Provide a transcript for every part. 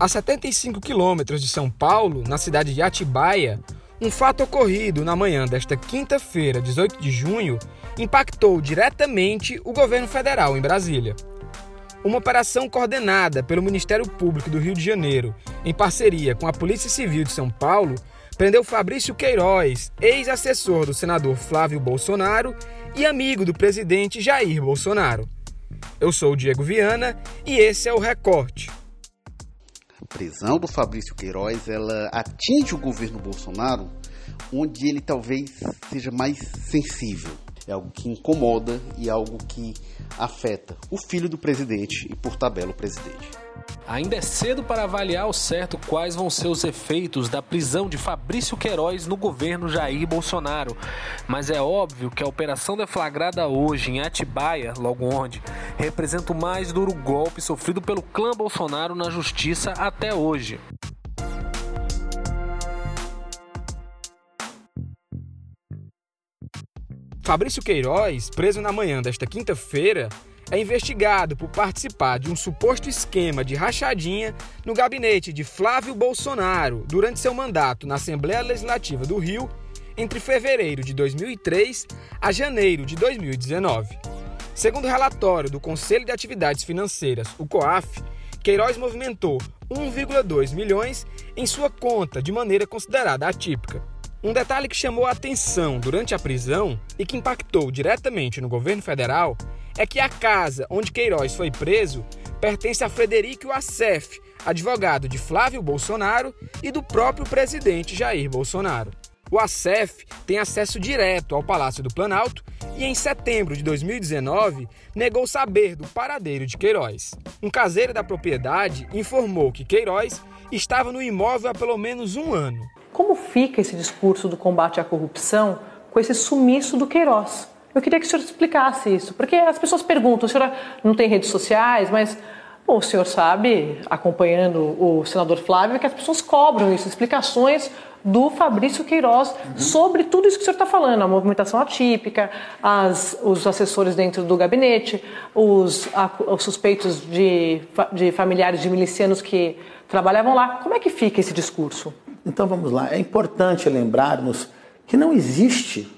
A 75 quilômetros de São Paulo, na cidade de Atibaia, um fato ocorrido na manhã desta quinta-feira, 18 de junho, impactou diretamente o governo federal em Brasília. Uma operação coordenada pelo Ministério Público do Rio de Janeiro, em parceria com a Polícia Civil de São Paulo, prendeu Fabrício Queiroz, ex-assessor do senador Flávio Bolsonaro e amigo do presidente Jair Bolsonaro. Eu sou o Diego Viana e esse é o Recorte prisão do Fabrício Queiroz ela atinge o governo Bolsonaro onde ele talvez seja mais sensível. É algo que incomoda e algo que afeta o filho do presidente e, por tabela, o presidente. Ainda é cedo para avaliar ao certo quais vão ser os efeitos da prisão de Fabrício Queiroz no governo Jair Bolsonaro. Mas é óbvio que a operação deflagrada hoje em Atibaia, logo onde, representa o mais duro golpe sofrido pelo clã Bolsonaro na justiça até hoje. Fabrício Queiroz, preso na manhã desta quinta-feira, é investigado por participar de um suposto esquema de rachadinha no gabinete de Flávio Bolsonaro durante seu mandato na Assembleia Legislativa do Rio entre fevereiro de 2003 a janeiro de 2019. Segundo o relatório do Conselho de Atividades Financeiras, o COAF, Queiroz movimentou 1,2 milhões em sua conta de maneira considerada atípica. Um detalhe que chamou a atenção durante a prisão e que impactou diretamente no governo federal é que a casa onde Queiroz foi preso pertence a Frederico Assef, advogado de Flávio Bolsonaro e do próprio presidente Jair Bolsonaro. O Assef tem acesso direto ao Palácio do Planalto e, em setembro de 2019, negou saber do paradeiro de Queiroz. Um caseiro da propriedade informou que Queiroz estava no imóvel há pelo menos um ano. Como fica esse discurso do combate à corrupção com esse sumiço do Queiroz? Eu queria que o senhor explicasse isso, porque as pessoas perguntam, o senhor não tem redes sociais, mas bom, o senhor sabe, acompanhando o senador Flávio, que as pessoas cobram isso, explicações do Fabrício Queiroz uhum. sobre tudo isso que o senhor está falando, a movimentação atípica, as, os assessores dentro do gabinete, os, a, os suspeitos de, de familiares de milicianos que trabalhavam lá. Como é que fica esse discurso? Então vamos lá, é importante lembrarmos que não existe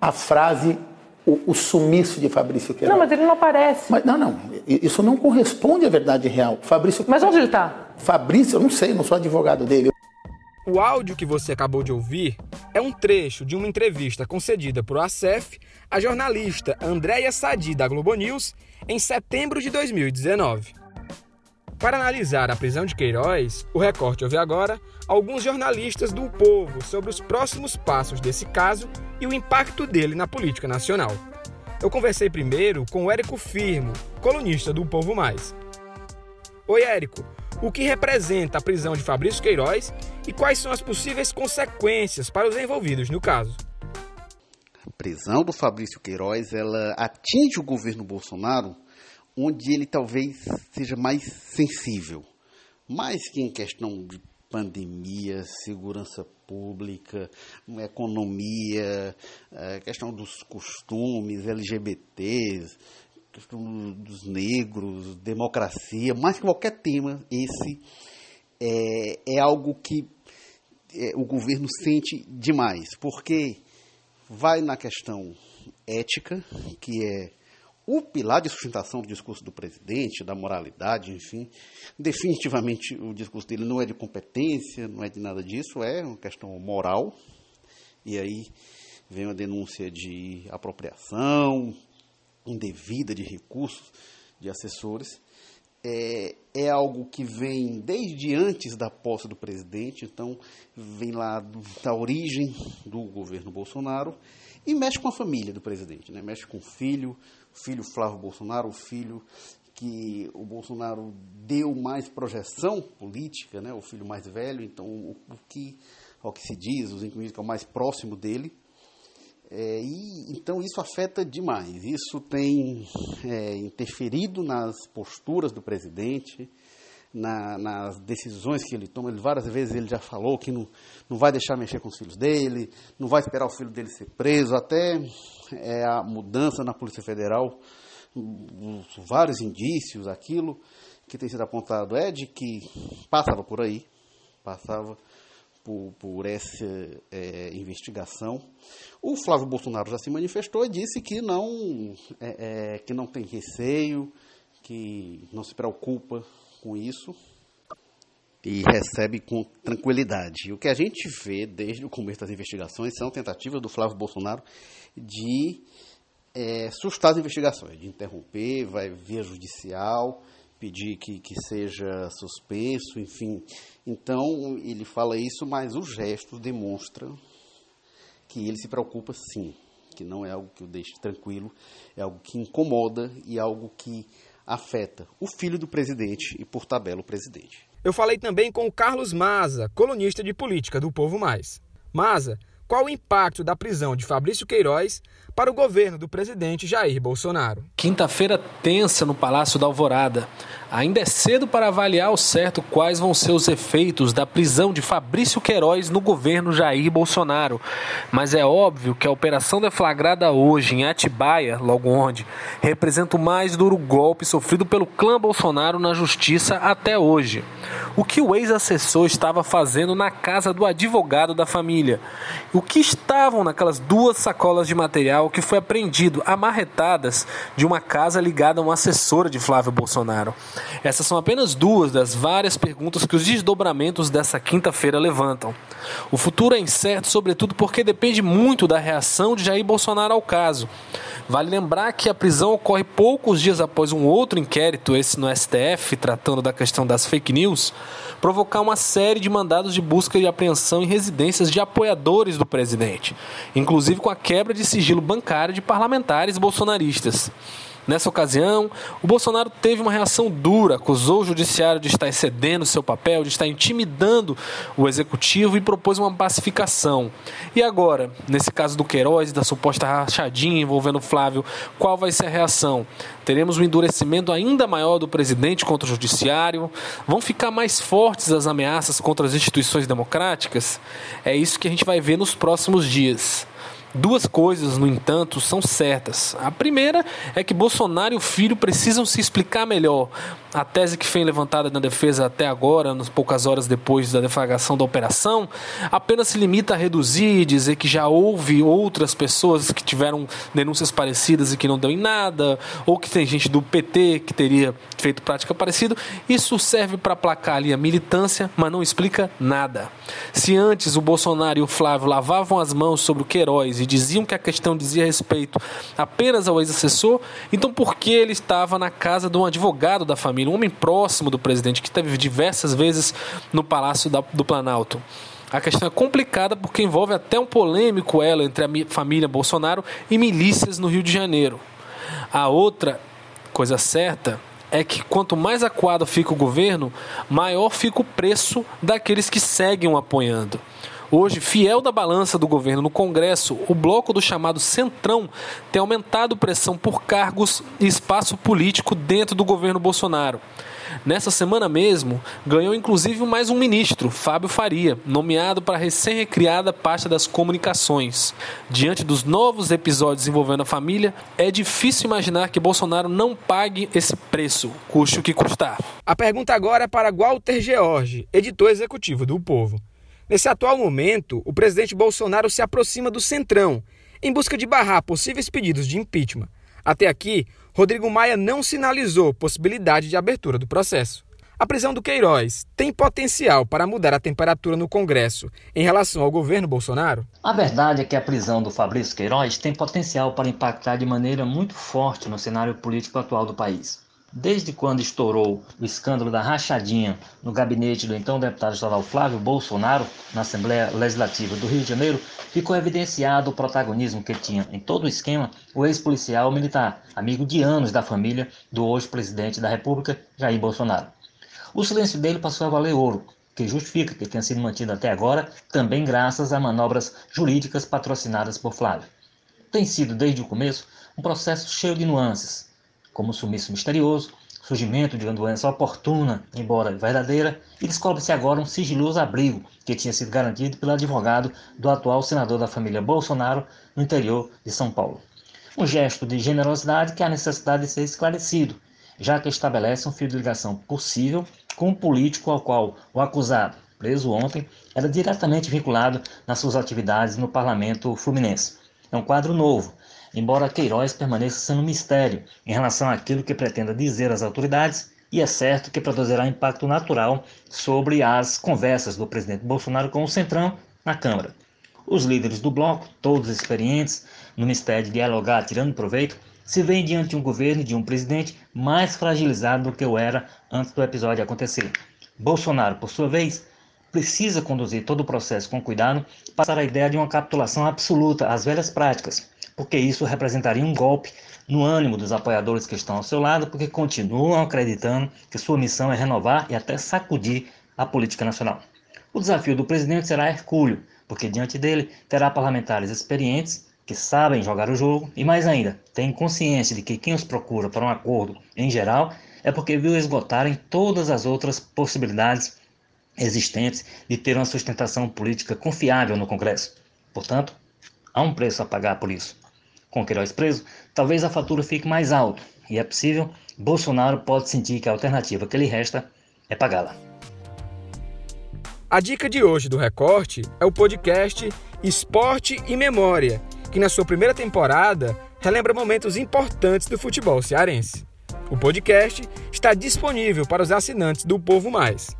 a frase o, o, sumiço de Fabrício Queiroz. Não, mas ele não aparece. Mas, não, não. Isso não corresponde à verdade real. Fabrício. Mas onde ele está? Fabrício, eu não sei, não sou advogado dele. O áudio que você acabou de ouvir é um trecho de uma entrevista concedida por ACEF à jornalista Andréia Sadi da Globo News em setembro de 2019. Para analisar a prisão de Queiroz, o recorte ouve agora alguns jornalistas do Povo sobre os próximos passos desse caso e o impacto dele na política nacional. Eu conversei primeiro com o Érico Firmo, colunista do Povo Mais. Oi, Érico. O que representa a prisão de Fabrício Queiroz e quais são as possíveis consequências para os envolvidos no caso? A prisão do Fabrício Queiroz ela atinge o governo Bolsonaro onde ele talvez seja mais sensível, mais que em questão de pandemia, segurança pública, economia, é, questão dos costumes LGBTs, questão dos negros, democracia, mais que qualquer tema, esse é, é algo que é, o governo sente demais, porque vai na questão ética, que é o pilar de sustentação do discurso do presidente, da moralidade, enfim. Definitivamente o discurso dele não é de competência, não é de nada disso, é uma questão moral. E aí vem a denúncia de apropriação indevida de recursos de assessores. É, é algo que vem desde antes da posse do presidente, então vem lá do, da origem do governo Bolsonaro e mexe com a família do presidente, né? mexe com o filho, filho Flávio Bolsonaro, o filho que o Bolsonaro deu mais projeção política, né, o filho mais velho, então o, o que, ao que se diz, os incluídos que é o mais próximo dele, é, e então isso afeta demais. Isso tem é, interferido nas posturas do presidente, na, nas decisões que ele toma. Ele, várias vezes ele já falou que não, não vai deixar mexer com os filhos dele, não vai esperar o filho dele ser preso, até é, a mudança na Polícia Federal, vários indícios, aquilo que tem sido apontado é de que passava por aí, passava por, por essa é, investigação. O Flávio Bolsonaro já se manifestou e disse que não, é, é, que não tem receio, que não se preocupa com isso e recebe com tranquilidade. O que a gente vê desde o começo das investigações são tentativas do Flávio Bolsonaro de é, sustar as investigações, de interromper, vai via judicial, pedir que, que seja suspenso, enfim. Então, ele fala isso, mas o gesto demonstra que ele se preocupa sim, que não é algo que o deixe tranquilo, é algo que incomoda e algo que afeta o filho do presidente e, por tabela, o presidente. Eu falei também com o Carlos Maza, colunista de política do Povo Mais. Maza, qual o impacto da prisão de Fabrício Queiroz para o governo do presidente Jair Bolsonaro? Quinta-feira tensa no Palácio da Alvorada. Ainda é cedo para avaliar ao certo quais vão ser os efeitos da prisão de Fabrício Queiroz no governo Jair Bolsonaro. Mas é óbvio que a operação deflagrada hoje em Atibaia, logo onde, representa o mais duro golpe sofrido pelo clã Bolsonaro na justiça até hoje. O que o ex-assessor estava fazendo na casa do advogado da família? O que estavam naquelas duas sacolas de material que foi apreendido amarretadas de uma casa ligada a uma assessora de Flávio Bolsonaro? Essas são apenas duas das várias perguntas que os desdobramentos dessa quinta-feira levantam. O futuro é incerto, sobretudo porque depende muito da reação de Jair Bolsonaro ao caso. Vale lembrar que a prisão ocorre poucos dias após um outro inquérito, esse no STF, tratando da questão das fake news, provocar uma série de mandados de busca e apreensão em residências de apoiadores do presidente, inclusive com a quebra de sigilo bancário de parlamentares bolsonaristas. Nessa ocasião, o Bolsonaro teve uma reação dura, acusou o judiciário de estar excedendo seu papel, de estar intimidando o executivo e propôs uma pacificação. E agora, nesse caso do Queiroz da suposta rachadinha envolvendo Flávio, qual vai ser a reação? Teremos um endurecimento ainda maior do presidente contra o judiciário? Vão ficar mais fortes as ameaças contra as instituições democráticas? É isso que a gente vai ver nos próximos dias. Duas coisas, no entanto, são certas. A primeira é que Bolsonaro e o filho precisam se explicar melhor. A tese que foi levantada na defesa até agora, nas poucas horas depois da deflagração da operação, apenas se limita a reduzir e dizer que já houve outras pessoas que tiveram denúncias parecidas e que não deu em nada, ou que tem gente do PT que teria feito prática parecida. Isso serve para aplacar ali a militância, mas não explica nada. Se antes o Bolsonaro e o Flávio lavavam as mãos sobre o Queiroz e diziam que a questão dizia respeito apenas ao ex-assessor, então por que ele estava na casa de um advogado da família, um homem próximo do presidente, que esteve diversas vezes no Palácio do Planalto? A questão é complicada porque envolve até um polêmico elo entre a família Bolsonaro e milícias no Rio de Janeiro. A outra coisa certa é que quanto mais acuado fica o governo, maior fica o preço daqueles que seguem apoiando. Hoje, fiel da balança do governo no Congresso, o bloco do chamado Centrão tem aumentado pressão por cargos e espaço político dentro do governo Bolsonaro. Nessa semana mesmo, ganhou inclusive mais um ministro, Fábio Faria, nomeado para a recém-recriada pasta das comunicações. Diante dos novos episódios envolvendo a família, é difícil imaginar que Bolsonaro não pague esse preço, custe o que custar. A pergunta agora é para Walter George, editor executivo do Povo. Nesse atual momento, o presidente Bolsonaro se aproxima do Centrão, em busca de barrar possíveis pedidos de impeachment. Até aqui, Rodrigo Maia não sinalizou possibilidade de abertura do processo. A prisão do Queiroz tem potencial para mudar a temperatura no Congresso em relação ao governo Bolsonaro? A verdade é que a prisão do Fabrício Queiroz tem potencial para impactar de maneira muito forte no cenário político atual do país. Desde quando estourou o escândalo da rachadinha no gabinete do então deputado estadual Flávio Bolsonaro, na Assembleia Legislativa do Rio de Janeiro, ficou evidenciado o protagonismo que tinha em todo o esquema o ex-policial militar, amigo de anos da família do hoje presidente da República, Jair Bolsonaro. O silêncio dele passou a valer ouro, que justifica que tenha sido mantido até agora, também graças a manobras jurídicas patrocinadas por Flávio. Tem sido, desde o começo, um processo cheio de nuances como sumiço misterioso, surgimento de uma doença oportuna, embora verdadeira, e descobre-se agora um sigiloso abrigo que tinha sido garantido pelo advogado do atual senador da família Bolsonaro no interior de São Paulo. Um gesto de generosidade que há necessidade de ser esclarecido, já que estabelece um fio de ligação possível com um político ao qual o acusado, preso ontem, era diretamente vinculado nas suas atividades no parlamento fluminense. É um quadro novo, embora Queiroz permaneça sendo um mistério em relação àquilo que pretenda dizer às autoridades, e é certo que produzirá impacto natural sobre as conversas do presidente Bolsonaro com o Centrão na Câmara. Os líderes do bloco, todos experientes no mistério de dialogar tirando proveito, se veem diante de um governo e de um presidente mais fragilizado do que o era antes do episódio acontecer. Bolsonaro, por sua vez, precisa conduzir todo o processo com cuidado, passar a ideia de uma capitulação absoluta às velhas práticas, porque isso representaria um golpe no ânimo dos apoiadores que estão ao seu lado, porque continuam acreditando que sua missão é renovar e até sacudir a política nacional. O desafio do presidente será hercúleo, porque diante dele terá parlamentares experientes que sabem jogar o jogo e, mais ainda, têm consciência de que quem os procura para um acordo, em geral, é porque viu esgotarem todas as outras possibilidades existentes de ter uma sustentação política confiável no Congresso. Portanto, há um preço a pagar por isso. Com Queiroz preso, talvez a fatura fique mais alta e é possível, Bolsonaro pode sentir que a alternativa que lhe resta é pagá-la. A dica de hoje do Recorte é o podcast Esporte e Memória, que na sua primeira temporada relembra momentos importantes do futebol cearense. O podcast está disponível para os assinantes do Povo Mais.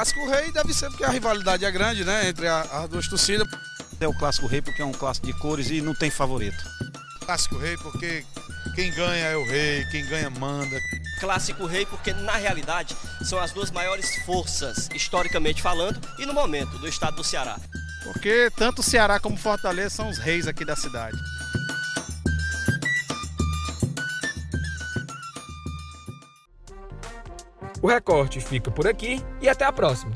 Clássico Rei deve ser porque a rivalidade é grande, né? Entre as duas torcidas. É o Clássico Rei porque é um clássico de cores e não tem favorito. Clássico Rei porque quem ganha é o rei, quem ganha manda. Clássico Rei porque na realidade são as duas maiores forças, historicamente falando, e no momento do estado do Ceará. Porque tanto o Ceará como Fortaleza são os reis aqui da cidade. O recorte fica por aqui e até a próxima.